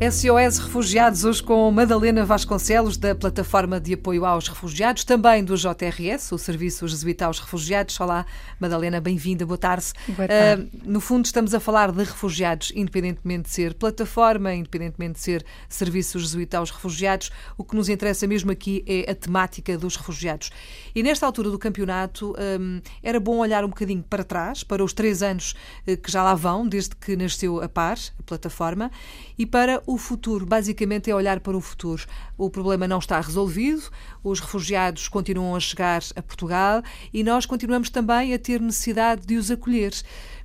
SOS Refugiados, hoje com Madalena Vasconcelos, da Plataforma de Apoio aos Refugiados, também do JRS, o Serviço Jesuíta aos Refugiados. Olá, Madalena, bem-vinda, boa tarde. Boa tarde. Uh, no fundo, estamos a falar de refugiados, independentemente de ser plataforma, independentemente de ser Serviço Jesuíta aos Refugiados. O que nos interessa mesmo aqui é a temática dos refugiados. E nesta altura do campeonato, um, era bom olhar um bocadinho para trás, para os três anos eh, que já lá vão, desde que nasceu a PAR, a plataforma, e para o futuro. Basicamente é olhar para o futuro. O problema não está resolvido, os refugiados continuam a chegar a Portugal e nós continuamos também a ter necessidade de os acolher.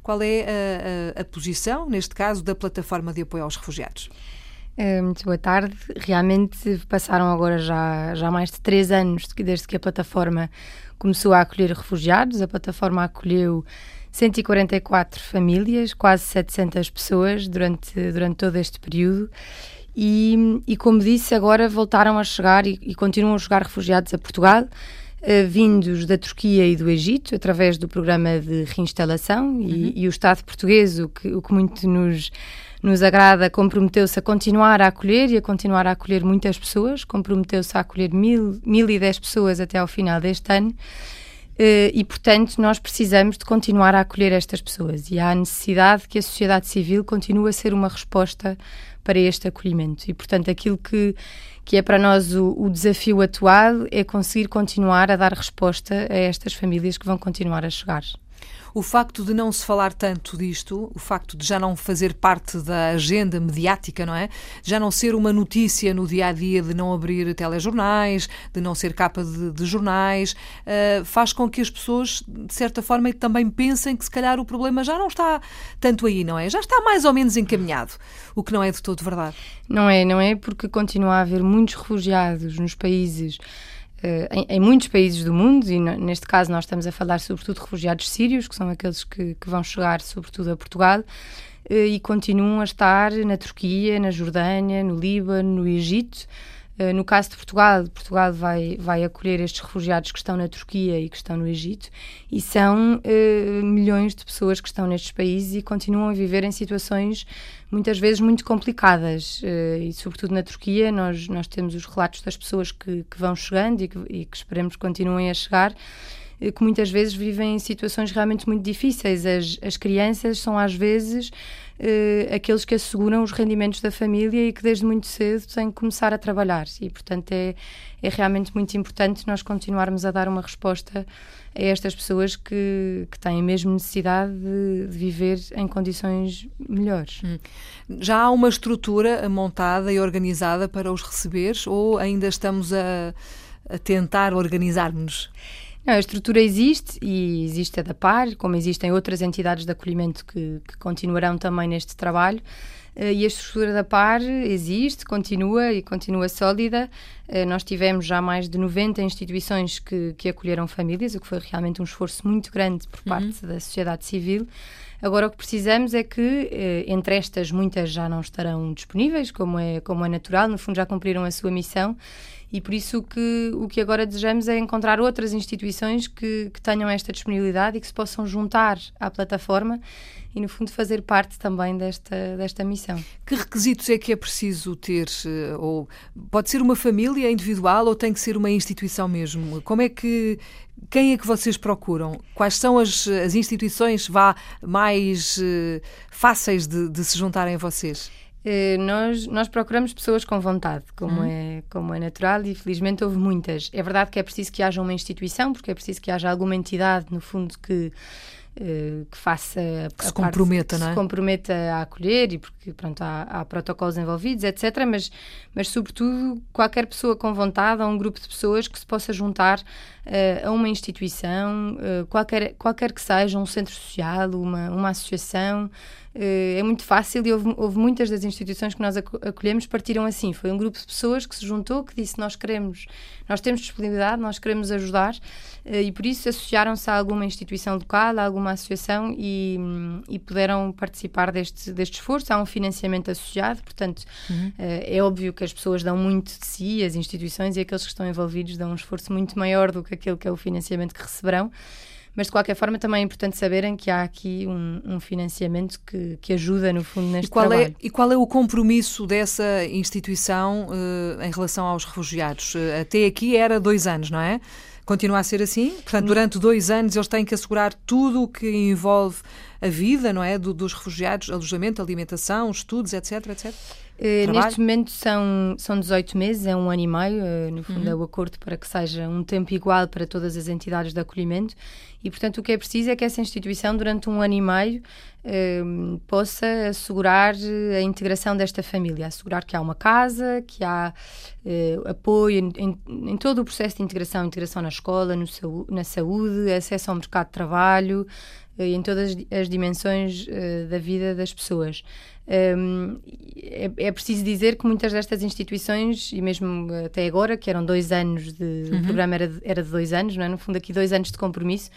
Qual é a, a, a posição, neste caso, da plataforma de apoio aos refugiados? Eh, muito boa tarde. Realmente passaram agora já, já mais de três anos desde que a plataforma começou a acolher refugiados. A plataforma acolheu 144 famílias, quase 700 pessoas durante, durante todo este período. E, e como disse, agora voltaram a chegar e, e continuam a chegar refugiados a Portugal, eh, vindos da Turquia e do Egito, através do programa de reinstalação. Uhum. E, e, o Estado português, o que, o que muito nos, nos agrada, comprometeu-se a continuar a acolher e a continuar a acolher muitas pessoas, comprometeu-se a acolher mil, mil e dez pessoas até ao final deste ano. Uh, e, portanto, nós precisamos de continuar a acolher estas pessoas e há a necessidade que a sociedade civil continue a ser uma resposta para este acolhimento. E, portanto, aquilo que, que é para nós o, o desafio atual é conseguir continuar a dar resposta a estas famílias que vão continuar a chegar. O facto de não se falar tanto disto, o facto de já não fazer parte da agenda mediática, não é? Já não ser uma notícia no dia a dia, de não abrir telejornais, de não ser capa de, de jornais, uh, faz com que as pessoas, de certa forma, também pensem que se calhar o problema já não está tanto aí, não é? Já está mais ou menos encaminhado, o que não é de todo verdade. Não é, não é porque continua a haver muitos refugiados nos países eh, em, em, muitos países do mundo, e neste caso nós estamos a falar sobretudo de refugiados sírios, que são aqueles que, que vão chegar sobretudo a Portugal, eh, e continuam a estar na Turquia, na Jordânia, no Líbano, no Egito. Eh, no caso de Portugal, Portugal vai, vai acolher estes refugiados que estão na Turquia e que estão no Egito, e são uh, milhões de pessoas que estão nestes países e continuam a viver em situações muitas vezes muito complicadas. Uh, e, sobretudo na Turquia, nós, nós temos os relatos das pessoas que, que vão chegando e que, e que esperemos continuem a chegar que muitas vezes vivem em situações realmente muito difíceis. As, as crianças são, às vezes, uh, aqueles que asseguram os rendimentos da família e que desde muito cedo têm que começar a trabalhar. E, portanto, é, é realmente muito importante nós continuarmos a dar uma resposta a estas pessoas que, que têm mesmo necessidade de, de viver em condições melhores. Hum. Já há uma estrutura montada e organizada para os receber ou ainda estamos a, a tentar organizar-nos? Não, a estrutura existe e existe a da PAR, como existem outras entidades de acolhimento que, que continuarão também neste trabalho. Uh, e a estrutura da PAR existe, continua e continua sólida. Uh, nós tivemos já mais de 90 instituições que, que acolheram famílias, o que foi realmente um esforço muito grande por uhum. parte da sociedade civil. Agora, o que precisamos é que, uh, entre estas, muitas já não estarão disponíveis, como é, como é natural, no fundo já cumpriram a sua missão e por isso que, o que agora desejamos é encontrar outras instituições que, que tenham esta disponibilidade e que se possam juntar à plataforma e, no fundo, fazer parte também desta, desta missão. Que requisitos é que é preciso ter? Eh, ou pode ser uma família individual ou tem que ser uma instituição mesmo? Como é que. Quem é que vocês procuram? Quais são as, as instituições vá, mais uh, fáceis de, de se juntarem a vocês? Eh, nós, nós procuramos pessoas com vontade, como, uhum. é, como é natural, e felizmente houve muitas. É verdade que é preciso que haja uma instituição, porque é preciso que haja alguma entidade, no fundo, que, que faça. Que se comprometa, parte, não é? se comprometa a acolher, e porque, pronto, há, há, protocolos envolvidos, etc. Mas, mas, sobretudo, qualquer pessoa com vontade, ou um grupo de pessoas que se possa juntar uh, a uma instituição, qualquer, qualquer que seja, um centro social, uma, uma associação. Eh, é muito fácil e houve, houve, muitas das instituições que nós acolhemos partiram assim. Foi um grupo de pessoas que se juntou, que disse nós queremos, nós temos disponibilidade, nós queremos ajudar eh, e por isso associaram-se a alguma instituição local, a alguma associação e, e puderam participar deste, deste esforço. Há um financiamento associado, portanto uhum. Eh, é óbvio que as pessoas dão muito de si, as instituições e aqueles que estão envolvidos dão um esforço muito maior do que aquele que é o financiamento que receberão Mas de qualquer forma também é importante saberem que há aqui um, um financiamento que, que ajuda no fundo neste e qual trabalho. É, e qual é o compromisso dessa instituição uh, em relação aos refugiados? Uh, até aqui era dois anos, não é? Continua a ser assim? Portanto, durante dois anos eles têm que assegurar tudo o que envolve a vida, não é? Do, dos refugiados, alojamento, alimentação, estudos, etc, etc. Uh, neste momento são, são 18 meses, é um ano e meio, uh, no fundo uhum. é o acordo para que seja um tempo igual para todas as entidades de acolhimento e, portanto, o que é preciso é que essa instituição, durante um ano e meio, uh, possa assegurar a integração desta família, assegurar que há uma casa, que há apoio em, em, todo o processo de integração, integração na escola, no, na saúde, acesso ao mercado de trabalho, em todas as dimensões da vida das pessoas. Um, é, é, preciso dizer que muitas destas instituições, e mesmo até agora, que eram dois anos de. Uhum. O programa era de, era de dois anos, não é? no fundo, aqui dois anos de compromisso,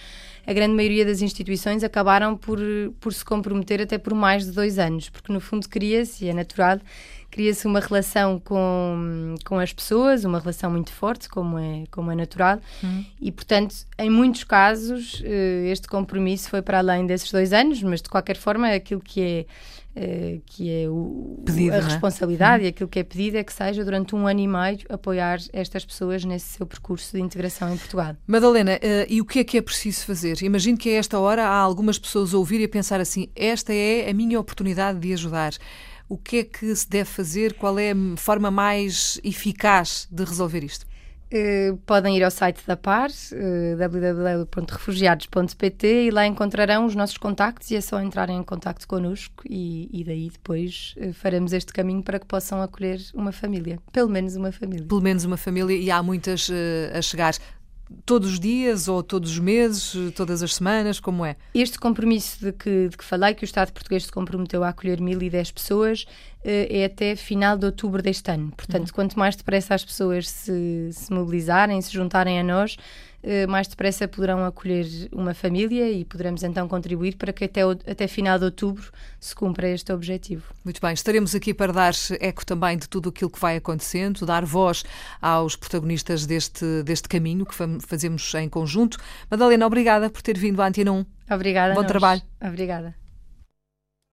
a grande maioria das instituições acabaram por, por se comprometer até por mais de dois anos, porque no fundo cria-se, e é natural, cria-se uma relação com, com as pessoas, uma relação muito forte, como é, como é natural, uhum. e portanto, em muitos casos, eh, este compromisso foi para além desses dois anos, mas de qualquer forma, aquilo que é eh, que é o, pedido, a é? responsabilidade uhum. e aquilo que é pedido é que seja durante um ano e meio apoiar estas pessoas nesse seu percurso de integração em Portugal. Madalena, uh, e o que é que é preciso fazer? Imagino que a esta hora há algumas pessoas a ouvir e a pensar assim: esta é a minha oportunidade de ajudar. O que é que se deve fazer? Qual é a forma mais eficaz de resolver isto? Uh, podem ir ao site da PAR, uh, www.refugiados.pt, e lá encontrarão os nossos contactos e é só entrarem em contacto connosco e, e daí depois uh, faremos este caminho para que possam acolher uma família, pelo menos uma família. Pelo menos uma família e há muitas a chegar todos os dias ou todos os meses, todas as semanas, como é? Este compromisso de que, de que falei, que o Estado português se comprometeu a acolher 1.010 pessoas, eh, é até final de outubro deste ano. Portanto, uhum. quanto mais depressa as pessoas se, se mobilizarem, se juntarem a nós, mais depressa poderão acolher uma família e poderemos então contribuir para que até, até final de outubro se cumpra este objetivo. Muito bem, estaremos aqui para dar eco também de tudo aquilo que vai acontecendo, dar voz aos protagonistas deste, deste caminho que fazemos em conjunto. Madalena, obrigada por ter vindo à Antena 1. Obrigada. Bom trabalho. Obrigada.